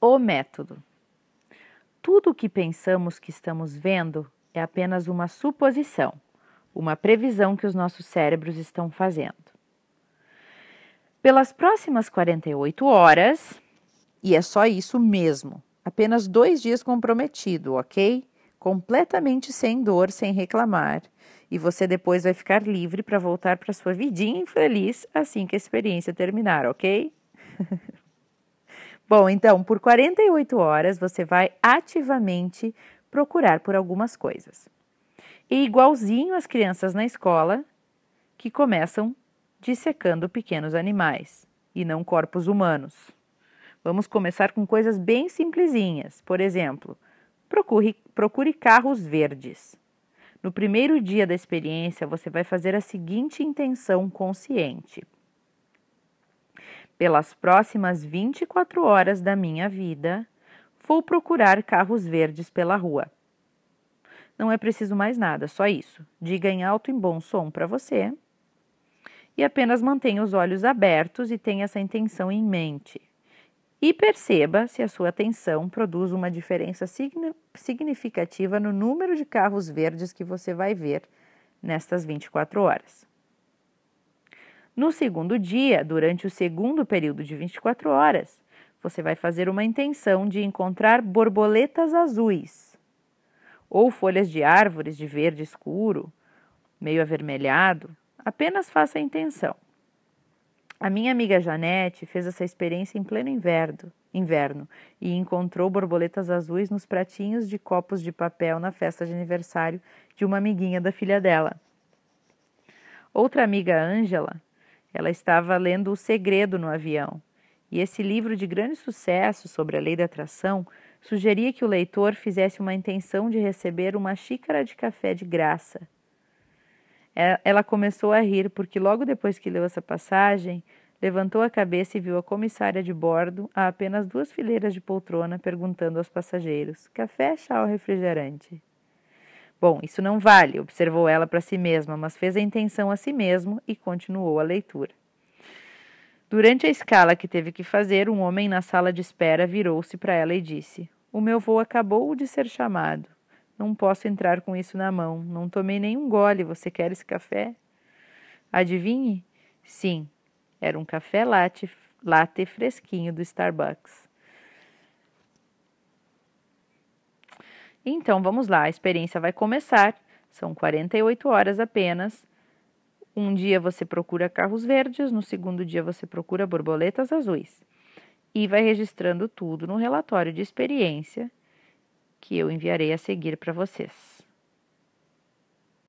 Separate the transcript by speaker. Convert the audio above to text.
Speaker 1: O método. Tudo o que pensamos que estamos vendo é apenas uma suposição, uma previsão que os nossos cérebros estão fazendo. Pelas próximas 48 horas, e é só isso mesmo, apenas dois dias comprometido, ok? Completamente sem dor, sem reclamar. E você depois vai ficar livre para voltar para sua vidinha infeliz assim que a experiência terminar, ok? Bom, então, por 48 horas você vai ativamente procurar por algumas coisas. E igualzinho as crianças na escola, que começam dissecando pequenos animais e não corpos humanos. Vamos começar com coisas bem simplesinhas. Por exemplo, procure, procure carros verdes. No primeiro dia da experiência, você vai fazer a seguinte intenção consciente: Pelas próximas 24 horas da minha vida, vou procurar carros verdes pela rua. Não é preciso mais nada, só isso. Diga em alto e bom som para você. E apenas mantenha os olhos abertos e tenha essa intenção em mente e perceba se a sua atenção produz uma diferença significativa no número de carros verdes que você vai ver nestas 24 horas. No segundo dia, durante o segundo período de 24 horas, você vai fazer uma intenção de encontrar borboletas azuis ou folhas de árvores de verde escuro, meio avermelhado. Apenas faça a intenção. A minha amiga Janete fez essa experiência em pleno inverno, inverno e encontrou borboletas azuis nos pratinhos de copos de papel na festa de aniversário de uma amiguinha da filha dela. Outra amiga, Ângela, ela estava lendo O Segredo no avião, e esse livro de grande sucesso sobre a lei da atração sugeria que o leitor fizesse uma intenção de receber uma xícara de café de graça é, ela começou a rir porque, logo depois que leu essa passagem, levantou a cabeça e viu a comissária de bordo, a apenas duas fileiras de poltrona, perguntando aos passageiros: café, chá ou refrigerante? Bom, isso não vale, observou ela para si mesma, mas fez a intenção a si mesmo e continuou a leitura. Durante a escala que teve que fazer, um homem na sala de espera virou-se para ela e disse: O meu voo acabou de ser chamado. Não posso entrar com isso na mão. Não tomei nenhum gole. Você quer esse café? Adivinhe? Sim, era um café latte, latte fresquinho do Starbucks. Então, vamos lá, a experiência vai começar. São 48 horas apenas. Um dia você procura carros verdes, no segundo dia você procura borboletas azuis. E vai registrando tudo no relatório de experiência que eu enviarei a seguir para vocês.